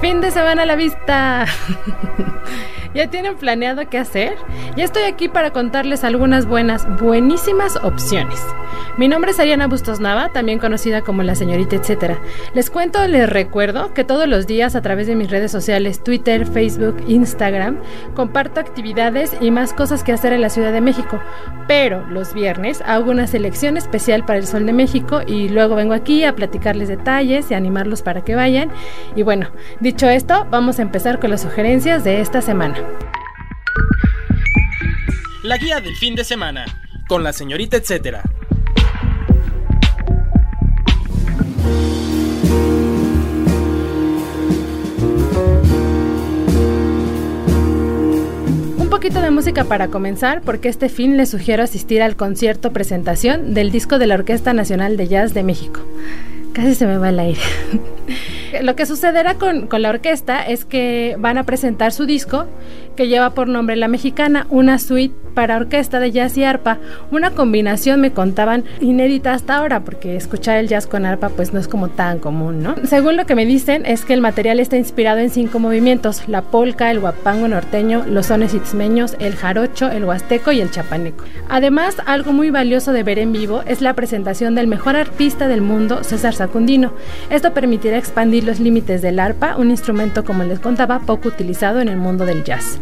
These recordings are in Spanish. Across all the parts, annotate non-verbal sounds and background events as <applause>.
Fin de semana a la vista. <laughs> ¿Ya tienen planeado qué hacer? Ya estoy aquí para contarles algunas buenas, buenísimas opciones. Mi nombre es Ariana Bustos Nava, también conocida como la señorita etcétera. Les cuento, les recuerdo que todos los días a través de mis redes sociales, Twitter, Facebook, Instagram, comparto actividades y más cosas que hacer en la Ciudad de México. Pero los viernes hago una selección especial para el Sol de México y luego vengo aquí a platicarles detalles y animarlos para que vayan. Y bueno, dicho esto, vamos a empezar con las sugerencias de esta semana. La guía del fin de semana, con la señorita etcétera. Un poquito de música para comenzar, porque este fin les sugiero asistir al concierto presentación del disco de la Orquesta Nacional de Jazz de México. Casi se me va el aire. <laughs> Lo que sucederá con, con, la orquesta es que van a presentar su disco que lleva por nombre La Mexicana, una suite para orquesta de jazz y arpa, una combinación me contaban inédita hasta ahora porque escuchar el jazz con arpa pues no es como tan común, ¿no? Según lo que me dicen es que el material está inspirado en cinco movimientos, la polca, el guapango norteño, los sones itzmeños, el jarocho, el huasteco y el chapaneco. Además, algo muy valioso de ver en vivo es la presentación del mejor arpista del mundo, César Sacundino. Esto permitirá expandir los límites del arpa, un instrumento como les contaba poco utilizado en el mundo del jazz.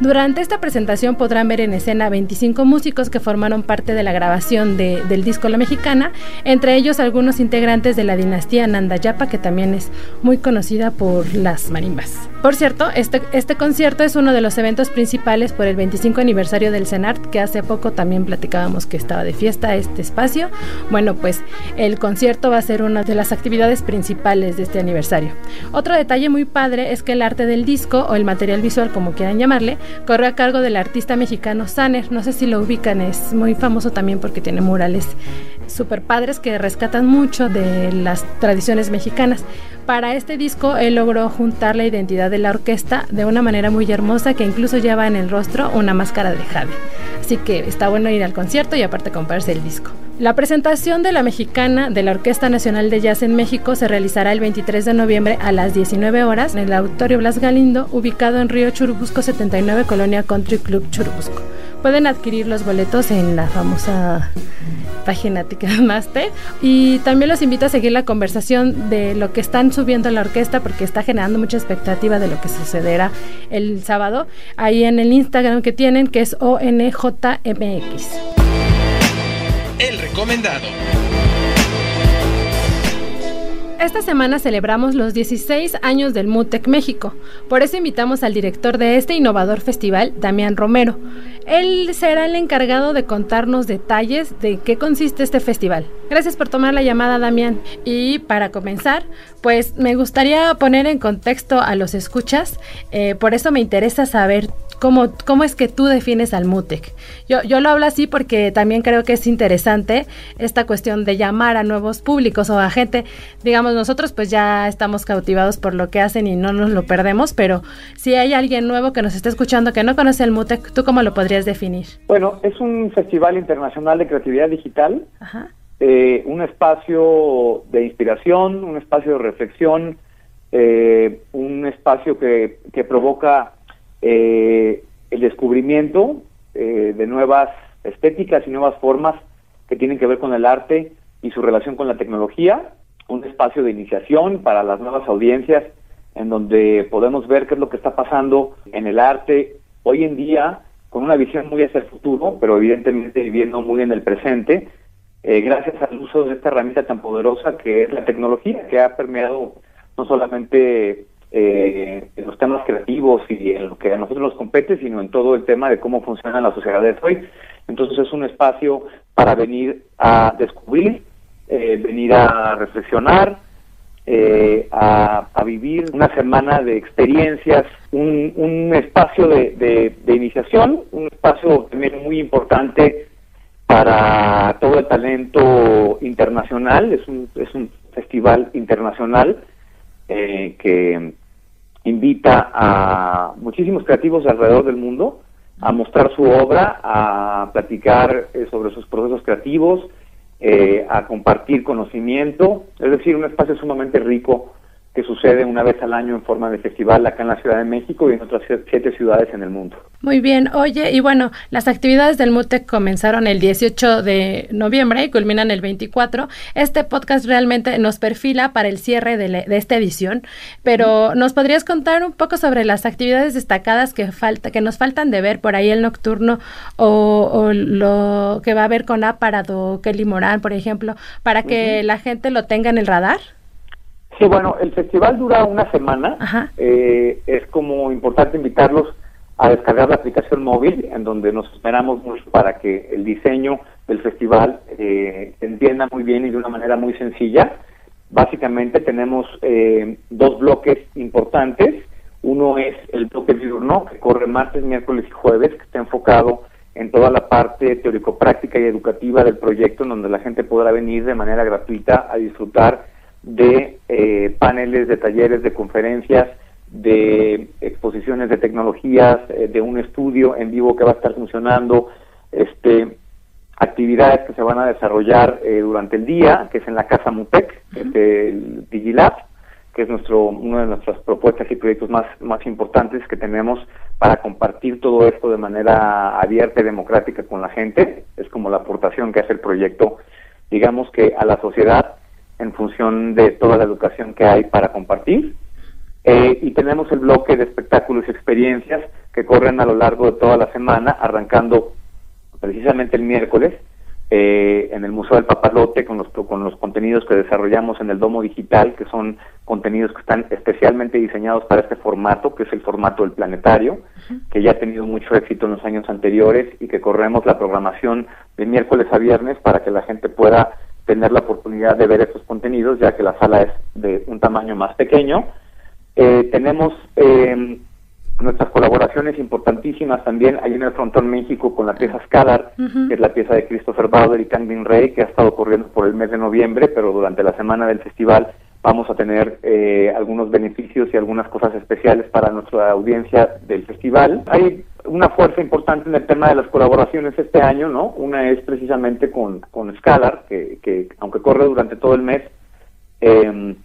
Durante esta presentación podrán ver en escena 25 músicos que formaron parte de la grabación de, del disco La Mexicana, entre ellos algunos integrantes de la dinastía Nandayapa, que también es muy conocida por las marimbas. Por cierto, este, este concierto es uno de los eventos principales por el 25 aniversario del CENART, que hace poco también platicábamos que estaba de fiesta este espacio. Bueno, pues el concierto va a ser una de las actividades principales de este aniversario. Otro detalle muy padre es que el arte del disco, o el material visual como quieran llamarle, corre a cargo del artista mexicano No sé si lo ubican, es muy famoso también porque tiene murales super padres que rescatan mucho de las tradiciones mexicanas. Para este disco él logró juntar la identidad de la orquesta de una manera muy hermosa que incluso lleva en el rostro una máscara de jade. Así que está bueno ir al concierto y aparte comprarse el disco. La presentación de la mexicana de la Orquesta Nacional de Jazz en México se realizará el 23 de noviembre a las 19 horas en el Auditorio Blas Galindo, ubicado en Río Churubusco 79, Colonia Country Club Churubusco. Pueden adquirir los boletos en la famosa página Ticketmaster <laughs> y también los invito a seguir la conversación de lo que están subiendo la orquesta porque está generando mucha expectativa de lo que sucederá el sábado ahí en el Instagram que tienen que es ONJMX. El recomendado. Esta semana celebramos los 16 años del MUTEC México. Por eso invitamos al director de este innovador festival, Damián Romero. Él será el encargado de contarnos detalles de qué consiste este festival. Gracias por tomar la llamada, Damián. Y para comenzar, pues me gustaría poner en contexto a los escuchas. Eh, por eso me interesa saber cómo, cómo es que tú defines al MUTEC. Yo, yo lo hablo así porque también creo que es interesante esta cuestión de llamar a nuevos públicos o a gente, digamos, nosotros pues ya estamos cautivados por lo que hacen y no nos lo perdemos, pero si hay alguien nuevo que nos está escuchando que no conoce el MUTEC, ¿tú cómo lo podrías definir? Bueno, es un festival internacional de creatividad digital, eh, un espacio de inspiración, un espacio de reflexión, eh, un espacio que, que provoca eh, el descubrimiento eh, de nuevas estéticas y nuevas formas que tienen que ver con el arte y su relación con la tecnología, un espacio de iniciación para las nuevas audiencias en donde podemos ver qué es lo que está pasando en el arte hoy en día con una visión muy hacia el futuro, pero evidentemente viviendo muy en el presente, eh, gracias al uso de esta herramienta tan poderosa que es la tecnología, que ha permeado no solamente eh, en los temas creativos y en lo que a nosotros nos compete, sino en todo el tema de cómo funcionan las sociedades hoy. Entonces es un espacio para venir a descubrir, eh, venir a reflexionar, eh, a, vivir una semana de experiencias, un, espacio de, iniciación, un espacio también muy importante para todo el talento internacional, es un, es un festival internacional eh, que invita a muchísimos creativos alrededor del mundo a mostrar su obra, a platicar eh, sobre sus procesos creativos, eh, a compartir conocimiento, es decir, un espacio sumamente rico que sucede una vez al año en forma de festival acá en la Ciudad de México y en otras siete ciudades en el mundo. Muy bien, oye, y bueno, las actividades del MUTEC comenzaron el 18 de noviembre y culminan el 24. Este podcast realmente nos perfila para el cierre de, esta edición, pero ¿nos podrías contar un poco sobre las actividades destacadas que, falta, que nos faltan de ver por ahí el nocturno o, lo que va a haber con Aparado, Kelly Morán, por ejemplo, para que la gente lo tenga en el radar? Sí, bueno, el festival dura una semana. Eh, es como importante invitarlos a descargar la aplicación móvil, en donde nos esperamos mucho para que el diseño del festival eh, se entienda muy bien y de una manera muy sencilla. Básicamente tenemos eh, dos bloques importantes. Uno es el bloque diurno, que corre martes, miércoles y jueves, que está enfocado en toda la parte teórico-práctica y educativa del proyecto, en donde la gente podrá venir de manera gratuita a disfrutar de eh, paneles, de talleres, de conferencias, de exposiciones de tecnologías, eh, de un estudio en vivo que va a estar funcionando, este, actividades que se van a desarrollar eh, durante el día, que es en la Casa Mutec, el Digilab, que es nuestro, una de nuestras propuestas y proyectos más, más importantes que tenemos para compartir todo esto de manera abierta y democrática con la gente. Es como la aportación que hace el proyecto, digamos que a la sociedad en función de toda la educación que hay para compartir. Eh, y tenemos el bloque de espectáculos y experiencias que corren a lo largo de toda la semana, arrancando precisamente el miércoles eh, en el Museo del Papalote con los, con los contenidos que desarrollamos en el Domo Digital, que son contenidos que están especialmente diseñados para este formato, que es el formato del planetario, que ya ha tenido mucho éxito en los años anteriores y que corremos la programación de miércoles a viernes para que la gente pueda tener la oportunidad de ver estos contenidos, ya que la sala es de un tamaño más pequeño. Eh, tenemos eh, nuestras colaboraciones importantísimas también ahí en el Frontón México con la pieza Scalar, que es la pieza de Christopher Bauer y Kang Rey, que ha estado corriendo por el mes de noviembre, pero durante la semana del festival vamos a tener eh, algunos beneficios y algunas cosas especiales para nuestra audiencia del festival. Hay una fuerza importante en el tema de las colaboraciones este año, ¿no? Una es precisamente con, con Scalar, que, que aunque corre durante todo el mes, eh,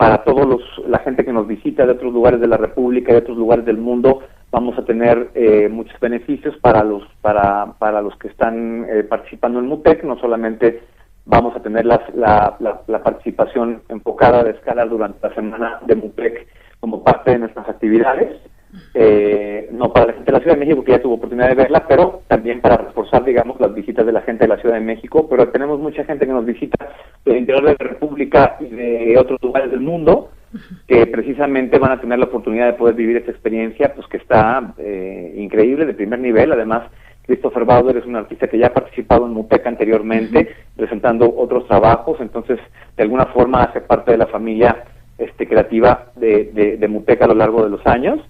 para todos los la gente que nos visita de otros lugares de la República y de otros lugares del mundo, vamos a tener eh, muchos beneficios para los para, para los que están eh, participando en MUTEC, no solamente vamos a tener la, la, la, participación enfocada de Scalar durante la semana de MUTEC como parte de nuestras actividades, eh, no para la gente de la Ciudad de México que ya tuvo oportunidad de verla, pero también para reforzar, digamos, las visitas de la gente de la Ciudad de México, pero tenemos mucha gente que nos visita del interior de la República y de otros lugares del mundo, que precisamente van a tener la oportunidad de poder vivir esta experiencia, pues que está eh, increíble, de primer nivel, además Christopher Bauder es un artista que ya ha participado en Muteca anteriormente, presentando otros trabajos, entonces de alguna forma hace parte de la familia este, creativa de, de, de Muteca a lo largo de los años.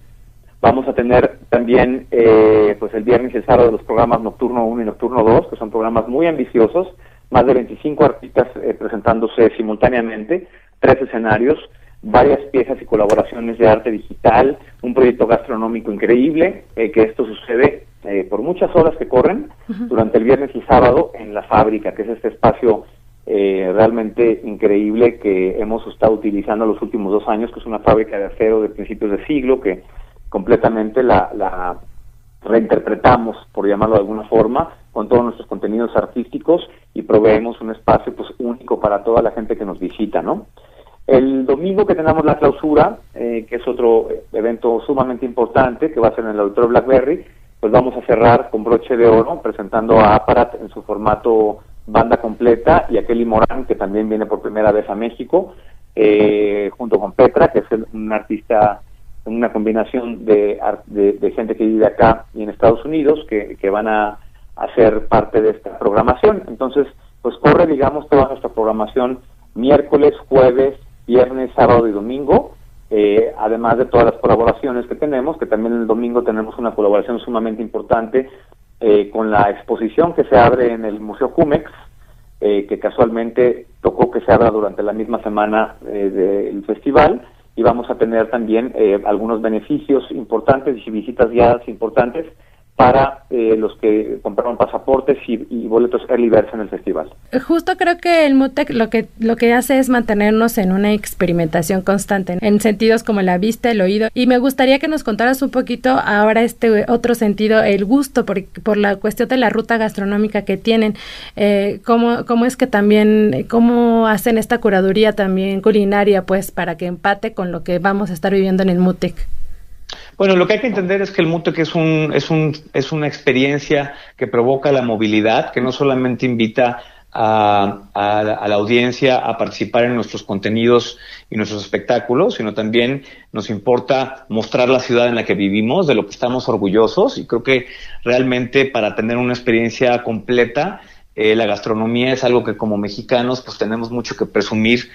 Vamos a tener también eh, pues el viernes y el sábado los programas Nocturno 1 y Nocturno 2, que son programas muy ambiciosos, más de 25 artistas eh, presentándose simultáneamente, tres escenarios, varias piezas y colaboraciones de arte digital, un proyecto gastronómico increíble, eh, que esto sucede por muchas horas que corren durante el viernes y sábado en la fábrica, que es este espacio realmente increíble que hemos estado utilizando los últimos dos años, que es una fábrica de acero de principios de siglo, que completamente la, reinterpretamos, por llamarlo de alguna forma, con todos nuestros contenidos artísticos y proveemos un espacio pues único para toda la gente que nos visita, ¿no? El domingo que tenemos la clausura, eh, que es otro evento sumamente importante, que va a ser en el Auditorio Blackberry, pues vamos a cerrar con broche de oro, presentando a Aparat en su formato banda completa y a Kelly Morán, que también viene por primera vez a México, eh, junto con Petra, que es un artista una combinación de, de, gente que vive acá y en Estados Unidos que, van a hacer parte de esta programación. Entonces, pues corre, digamos, toda nuestra programación miércoles, jueves viernes, sábado y domingo, eh, además de todas las colaboraciones que tenemos, que también el domingo tenemos una colaboración sumamente importante eh, con la exposición que se abre en el Museo Jumex, eh, que casualmente tocó que se abra durante la misma semana del festival, y vamos a tener también algunos beneficios importantes y visitas guiadas importantes para eh, los que compraron pasaportes y, boletos early birds en el festival. Justo creo que el MUTEC lo que lo que hace es mantenernos en una experimentación constante en sentidos como la vista, el oído y me gustaría que nos contaras un poquito ahora este otro sentido, el gusto por, por la cuestión de la ruta gastronómica que tienen, eh, cómo, cómo es que también cómo hacen esta curaduría también culinaria pues para que empate con lo que vamos a estar viviendo en el MUTEC. Bueno, lo que hay que entender es que el MUTEC es, un, es, un, es una experiencia que provoca la movilidad, que no solamente invita a, a, la audiencia a participar en nuestros contenidos y nuestros espectáculos, sino también nos importa mostrar la ciudad en la que vivimos, de lo que estamos orgullosos. Y creo que realmente para tener una experiencia completa, eh, la gastronomía es algo que como mexicanos pues tenemos mucho que presumir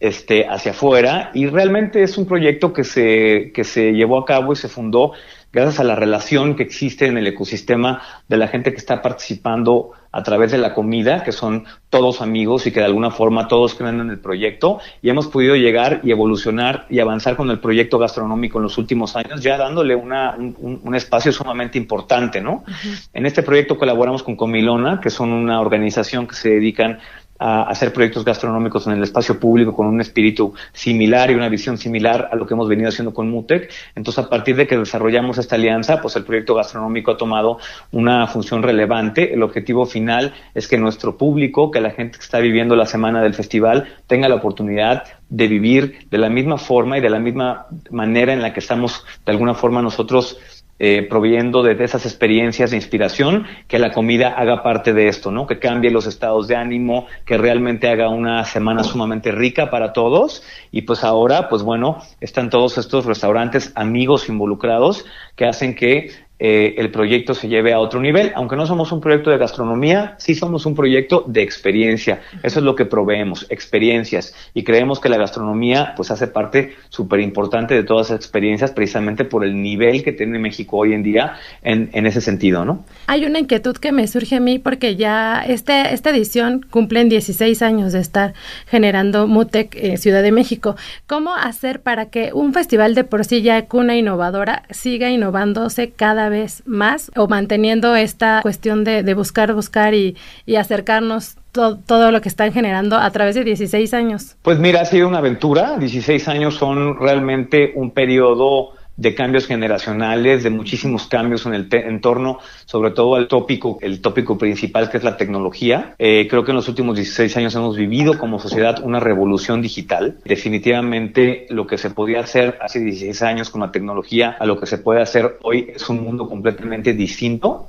este, hacia afuera y realmente es un proyecto que se, que se llevó a cabo y se fundó gracias a la relación que existe en el ecosistema de la gente que está participando a través de la comida, que son todos amigos y que de alguna forma todos creen en el proyecto y hemos podido llegar y evolucionar y avanzar con el proyecto gastronómico en los últimos años, ya dándole una, un, un, espacio sumamente importante, ¿no? En este proyecto colaboramos con Comilona, que son una organización que se dedican a hacer proyectos gastronómicos en el espacio público con un espíritu similar y una visión similar a lo que hemos venido haciendo con MUTEC. Entonces, a partir de que desarrollamos esta alianza, pues el proyecto gastronómico ha tomado una función relevante. El objetivo final es que nuestro público, que la gente que está viviendo la semana del festival, tenga la oportunidad de vivir de la misma forma y de la misma manera en la que estamos, de alguna forma, nosotros eh, proveyendo de, esas experiencias de inspiración, que la comida haga parte de esto, ¿no? Que cambie los estados de ánimo, que realmente haga una semana sumamente rica para todos. Y pues ahora, pues bueno, están todos estos restaurantes amigos involucrados que hacen que eh, el proyecto se lleve a otro nivel. Aunque no somos un proyecto de gastronomía, sí somos un proyecto de experiencia. Eso es lo que proveemos, experiencias. Y creemos que la gastronomía pues hace parte súper importante de todas esas experiencias precisamente por el nivel que tiene México hoy en día en, en, ese sentido, ¿no? Hay una inquietud que me surge a mí porque ya este, esta edición cumplen 16 años de estar generando MUTEC eh, Ciudad de México. ¿Cómo hacer para que un festival de por sí ya cuna innovadora siga innovándose cada vez más o manteniendo esta cuestión de, buscar, buscar y, acercarnos todo lo que están generando a través de 16 años? Pues mira, ha sido una aventura. 16 años son realmente un periodo de cambios generacionales, de muchísimos cambios en el entorno, sobre todo al tópico, el tópico principal que es la tecnología. Eh, creo que en los últimos 16 años hemos vivido como sociedad una revolución digital. Definitivamente lo que se podía hacer hace 16 años con la tecnología a lo que se puede hacer hoy es un mundo completamente distinto.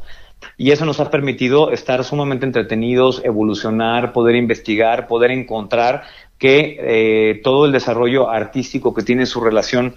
Y eso nos ha permitido estar sumamente entretenidos, evolucionar, poder investigar, poder encontrar que eh, todo el desarrollo artístico que tiene su relación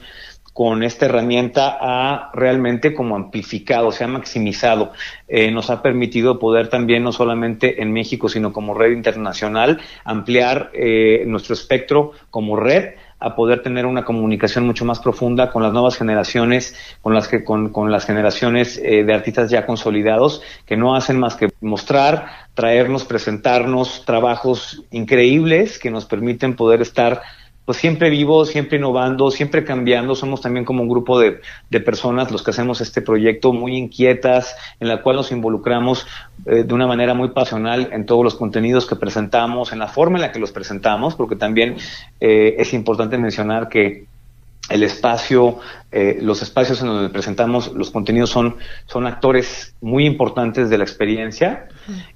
con esta herramienta ha realmente como amplificado, se ha maximizado. Eh, nos ha permitido poder también, no solamente en México, sino como red internacional, ampliar eh, nuestro espectro como red a poder tener una comunicación mucho más profunda con las nuevas generaciones, con las, que, con, con las generaciones eh, de artistas ya consolidados, que no hacen más que mostrar, traernos, presentarnos trabajos increíbles que nos permiten poder estar pues siempre vivo, siempre innovando, siempre cambiando. Somos también como un grupo de, de, personas los que hacemos este proyecto muy inquietas, en la cual nos involucramos eh, de una manera muy pasional en todos los contenidos que presentamos, en la forma en la que los presentamos, porque también eh, es importante mencionar que el espacio, eh, los espacios en donde presentamos los contenidos son, son actores muy importantes de la experiencia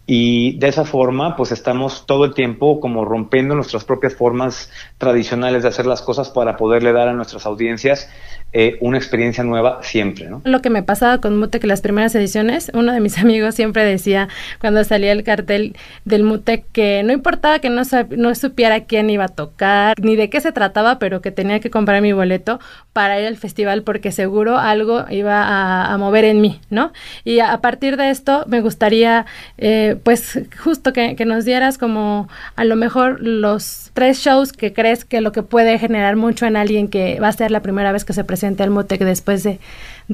y de esa forma pues estamos todo el tiempo como rompiendo nuestras propias formas tradicionales de hacer las cosas para poderle dar a nuestras audiencias eh, una experiencia nueva siempre. ¿no? Lo que me pasaba con Mutec las primeras ediciones, uno de mis <laughs> amigos siempre decía cuando salía el cartel del Mutec que no importaba que no, no supiera quién iba a tocar ni de qué se trataba, pero que tenía que comprar mi boleto para ir al festival porque seguro algo iba a, mover en mí, ¿no? Y a, partir de esto me gustaría eh, eh, pues justo que, nos dieras como a lo mejor los tres shows que crees que lo que puede generar mucho en alguien que va a ser la primera vez que se presente al MUTEC después de,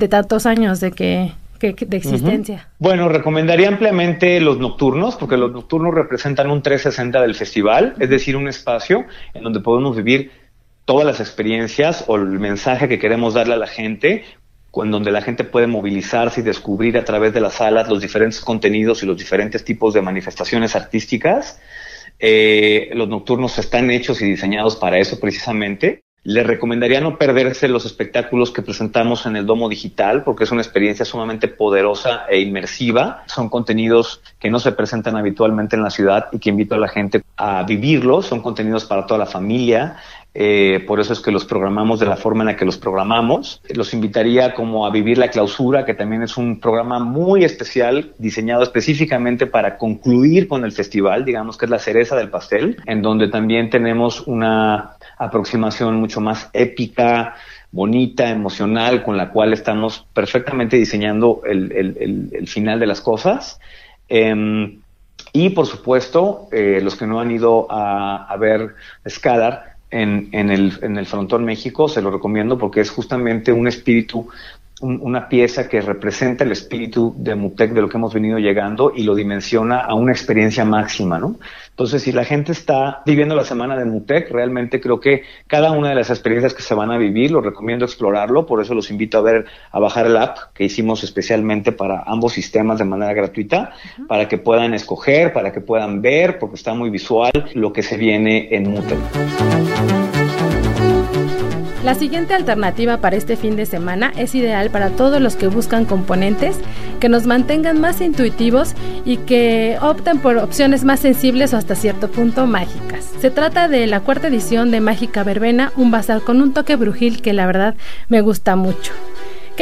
tantos años de que, de existencia. Bueno, recomendaría ampliamente los nocturnos, porque los nocturnos representan un 360 del festival, es decir, un espacio en donde podemos vivir todas las experiencias o el mensaje que queremos darle a la gente en donde la gente puede movilizarse y descubrir a través de las salas los diferentes contenidos y los diferentes tipos de manifestaciones artísticas. Eh, los nocturnos están hechos y diseñados para eso precisamente. Les recomendaría no perderse los espectáculos que presentamos en el Domo Digital porque es una experiencia sumamente poderosa e inmersiva. Son contenidos que no se presentan habitualmente en la ciudad y que invito a la gente a vivirlos. Son contenidos para toda la familia. Eh, por eso es que los programamos de la forma en la que los programamos. Los invitaría como a vivir la clausura, que también es un programa muy especial, diseñado específicamente para concluir con el festival, digamos que es la cereza del pastel, en donde también tenemos una aproximación mucho más épica, bonita, emocional, con la cual estamos perfectamente diseñando el, final de las cosas. Em, y por supuesto, eh, los que no han ido a, ver Scalar, en, en, el, en el Frontón México, se lo recomiendo porque es justamente un espíritu, una pieza que representa el espíritu de Mutec, de lo que hemos venido llegando y lo dimensiona a una experiencia máxima, ¿no? Entonces, si la gente está viviendo la semana de Mutec, realmente creo que cada una de las experiencias que se van a vivir, lo recomiendo explorarlo, por eso los invito a ver, a bajar el app que hicimos especialmente para ambos sistemas de manera gratuita, para que puedan escoger, para que puedan ver, porque está muy visual lo que se viene en Mutec. La siguiente alternativa para este fin de semana es ideal para todos los que buscan componentes que nos mantengan más intuitivos y que opten por opciones más sensibles o hasta cierto punto mágicas. Se trata de la cuarta edición de Mágica Verbena, un bazar con un toque brujil que la verdad me gusta mucho.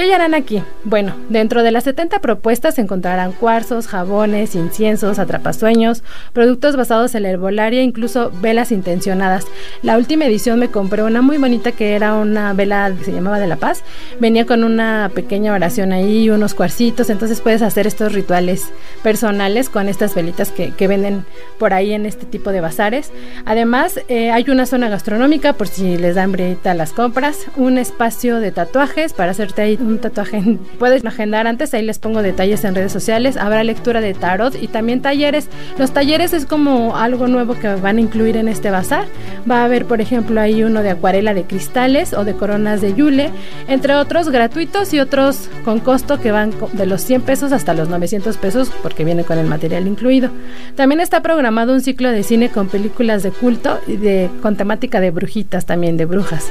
¿Qué hallarán aquí? Bueno, dentro de las 70 propuestas encontrarán cuarzos, jabones, inciensos, atrapasueños, productos basados en la herbolaria, incluso velas intencionadas. La última edición me compré una muy bonita que era una vela que se llamaba de la paz. Venía con una pequeña oración ahí, unos cuarcitos, entonces puedes hacer estos rituales personales con estas velitas que, venden por ahí en este tipo de bazares. Además, eh, hay una zona gastronómica por si les da hambre las compras, un espacio de tatuajes para hacerte ahí tatuaje. Puedes agendar antes, ahí les pongo detalles en redes sociales. Habrá lectura de tarot y también talleres. Los talleres es como algo nuevo que van a incluir en este bazar. Va a haber, por ejemplo, ahí uno de acuarela de cristales o de coronas de yule, entre otros gratuitos y otros con costo que van de los 100 pesos hasta los 900 pesos porque viene con el material incluido. También está programado un ciclo de cine con películas de culto y de, con temática de brujitas también, de brujas.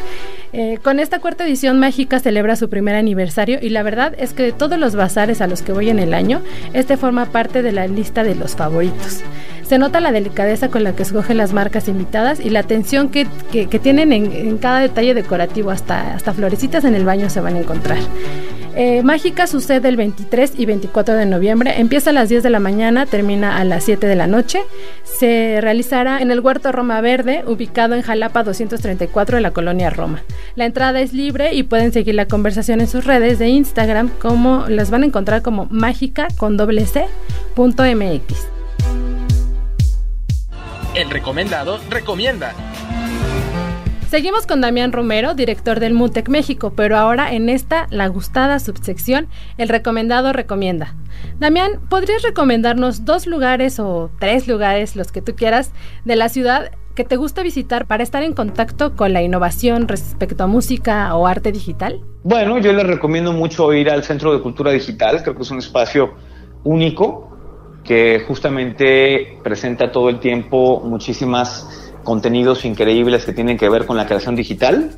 Eh, con esta cuarta edición Mágica celebra su primer aniversario y la verdad es que de todos los bazares a los que voy en el año, este forma parte de la lista de los favoritos. Se nota la delicadeza con la que escogen las marcas invitadas y la atención que, tienen en, cada detalle decorativo, hasta, hasta florecitas en el baño se van a encontrar. Eh, Mágica sucede el 23 y 24 de noviembre. Empieza a las 10 de la mañana, termina a las 7 de la noche. Se realizará en el Huerto Roma Verde, ubicado en Jalapa 234 de la colonia Roma. La entrada es libre y pueden seguir la conversación en sus redes de Instagram, como las van a encontrar como mágica con doble c punto mx. El recomendado recomienda. Seguimos con Damián Romero, director del MUTEC México, pero ahora en esta, la gustada subsección, el recomendado recomienda. Damián, ¿podrías recomendarnos dos lugares o tres lugares, los que tú quieras, de la ciudad que te gusta visitar para estar en contacto con la innovación respecto a música o arte digital? Bueno, yo les recomiendo mucho ir al Centro de Cultura Digital, creo que es un espacio único que justamente presenta todo el tiempo muchísimas contenidos increíbles que tienen que ver con la creación digital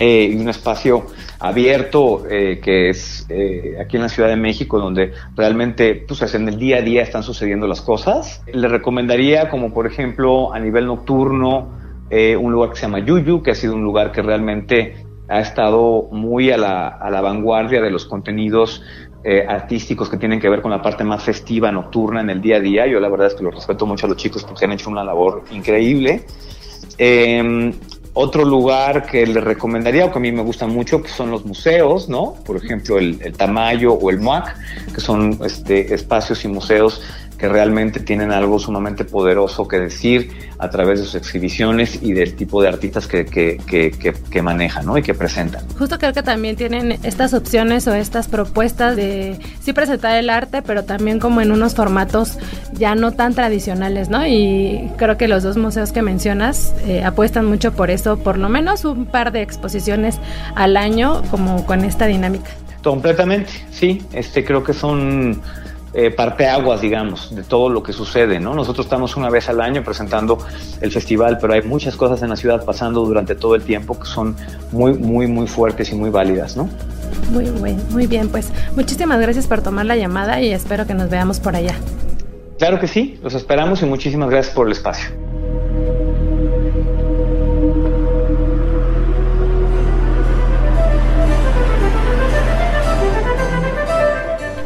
eh, y un espacio abierto eh, que es eh, aquí en la Ciudad de México donde realmente pues en el día a día están sucediendo las cosas. Le recomendaría como por ejemplo a nivel nocturno un lugar que se llama Yuyu, que ha sido un lugar que realmente ha estado muy a la, a la vanguardia de los contenidos eh, artísticos que tienen que ver con la parte más festiva, nocturna, en el día a día. Yo la verdad es que los respeto mucho a los chicos porque han hecho una labor increíble. Em, otro lugar que les recomendaría o que a mí me gusta mucho pues son los museos, ¿no? Por ejemplo, el, Tamayo o el MUAC, que son este, espacios y museos que que realmente tienen algo sumamente poderoso que decir a través de sus exhibiciones y del tipo de artistas que, que, que, manejan ¿no? y que presentan. Justo creo que también tienen estas opciones o estas propuestas de sí presentar el arte, pero también como en unos formatos ya no tan tradicionales, ¿no? Y creo que los dos museos que mencionas eh, apuestan mucho por eso, por lo menos un par de exposiciones al año como con esta dinámica. Completamente, sí. Este creo que son eh, parteaguas, digamos, de todo lo que sucede, ¿no? Nosotros estamos una vez al año presentando el festival, pero hay muchas cosas en la ciudad pasando durante todo el tiempo que son muy, muy, muy fuertes y muy válidas, ¿no? Muy, muy, muy bien, pues muchísimas gracias por tomar la llamada y espero que nos veamos por allá. Claro que sí, los esperamos y muchísimas gracias por el espacio.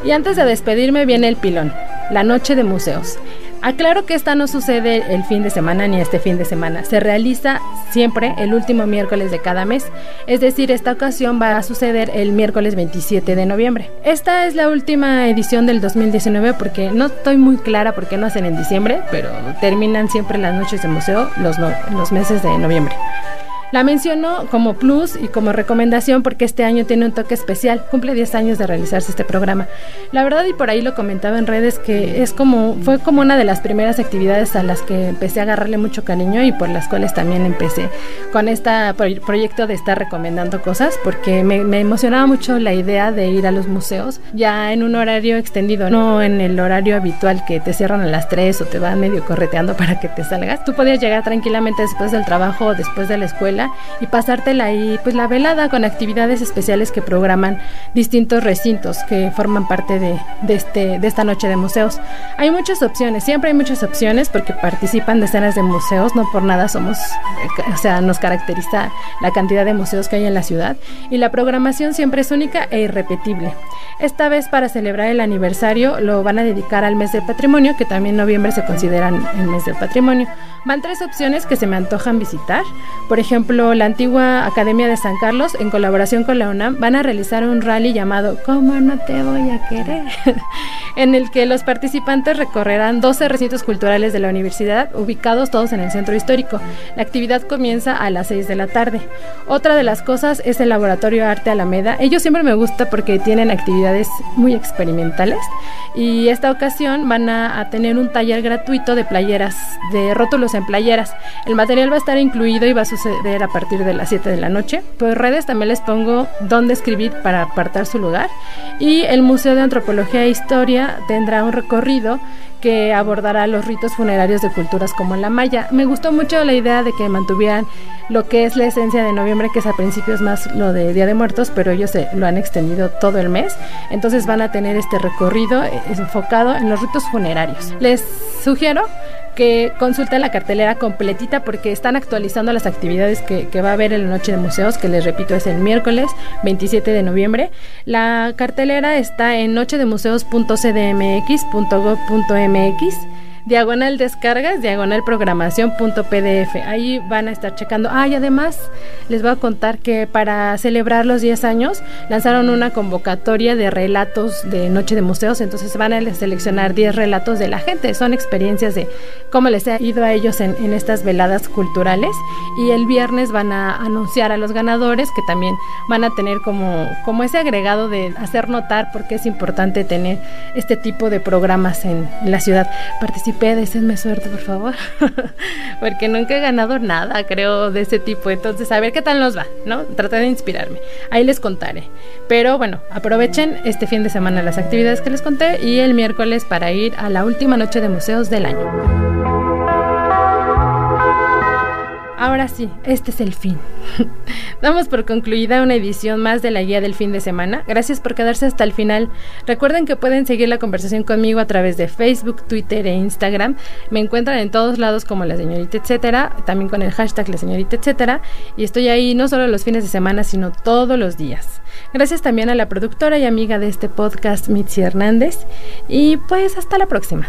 Y antes de despedirme viene el pilón, la noche de museos. Aclaro que esta no sucede el fin de semana ni este fin de semana, se realiza siempre el último miércoles de cada mes, es decir, esta ocasión va a suceder el miércoles 27 de noviembre. Esta es la última edición del 2019 porque no estoy muy clara por qué no hacen en diciembre, pero terminan siempre las noches de museo los, los meses de noviembre. La menciono como plus y como recomendación porque este año tiene un toque especial, cumple 10 años de realizarse este programa. La verdad y por ahí lo comentaba en redes que es como fue como una de las primeras actividades a las que empecé a agarrarle mucho cariño y por las cuales también empecé con este proyecto de estar recomendando cosas porque me, emocionaba mucho la idea de ir a los museos ya en un horario extendido, no en el horario habitual que te cierran a las 3 o te van medio correteando <laughs> para que te salgas. Tú podías llegar tranquilamente después del trabajo después de la escuela y pasártela ahí pues la velada con actividades especiales que programan distintos recintos que forman parte de, este, de esta noche de museos. Hay muchas opciones, siempre hay muchas opciones porque participan decenas de museos, no por nada somos, o sea, nos caracteriza la cantidad de museos que hay en la ciudad y la programación siempre es única e irrepetible. Esta vez para celebrar el aniversario lo van a dedicar al mes del patrimonio, que también en noviembre se consideran el mes del patrimonio. Van tres opciones que se me antojan visitar. Por ejemplo, la antigua Academia de San Carlos, en colaboración con la UNAM, van a realizar un rally llamado ¿Cómo no te voy a querer? <laughs> en el que los participantes recorrerán 12 recintos culturales de la universidad, ubicados todos en el centro histórico. La actividad comienza a las 6 de la tarde. Otra de las cosas es el Laboratorio Arte Alameda. Ellos siempre me gusta porque tienen actividades muy experimentales y esta ocasión van a, a tener un taller gratuito de playeras, de rótulos en playeras. El material va a estar incluido y va a suceder a partir de las 7 de la noche. Por redes también les pongo dónde escribir para apartar su lugar. Y el Museo de Antropología e Historia tendrá un recorrido que abordará los ritos funerarios de culturas como la maya. Me gustó mucho la idea de que mantuvieran lo que es la esencia de noviembre, que es a principios más lo de Día de Muertos, pero ellos lo han extendido todo el mes. Entonces van a tener este recorrido eh, enfocado en los ritos funerarios. Les sugiero que consulten la cartelera completita porque están actualizando las actividades que, va a haber en la Noche de Museos, que les repito es el miércoles 27 de noviembre. La cartelera está en nochedemuseos.cdmx.gov.mx diagonal descargas, diagonal programación punto pdf. Ahí van a estar checando. Ah, y además les voy a contar que para celebrar los 10 años lanzaron una convocatoria de relatos de Noche de Museos. Entonces van a seleccionar 10 relatos de la gente. Son experiencias de cómo les ha ido a ellos en, estas veladas culturales. Y el viernes van a anunciar a los ganadores que también van a tener como, como ese agregado de hacer notar porque es importante tener este tipo de programas en la ciudad. Participé, suerte, por favor. <laughs> Porque nunca he ganado nada, creo, de ese tipo. Entonces, a ver qué tal nos va, ¿no? Traté de inspirarme. Ahí les contaré. Pero bueno, aprovechen este fin de semana las actividades que les conté y el miércoles para ir a la última noche de museos del año. Ahora sí, este es el fin. <laughs> Damos por concluida una edición más de la guía del fin de semana. Gracias por quedarse hasta el final. Recuerden que pueden seguir la conversación conmigo a través de Facebook, Twitter e Instagram. Me encuentran en todos lados como la señorita etcétera, también con el hashtag la señorita etcétera. Y estoy ahí no solo los fines de semana, sino todos los días. Gracias también a la productora y amiga de este podcast, Mitzi Hernández. Y pues hasta la próxima.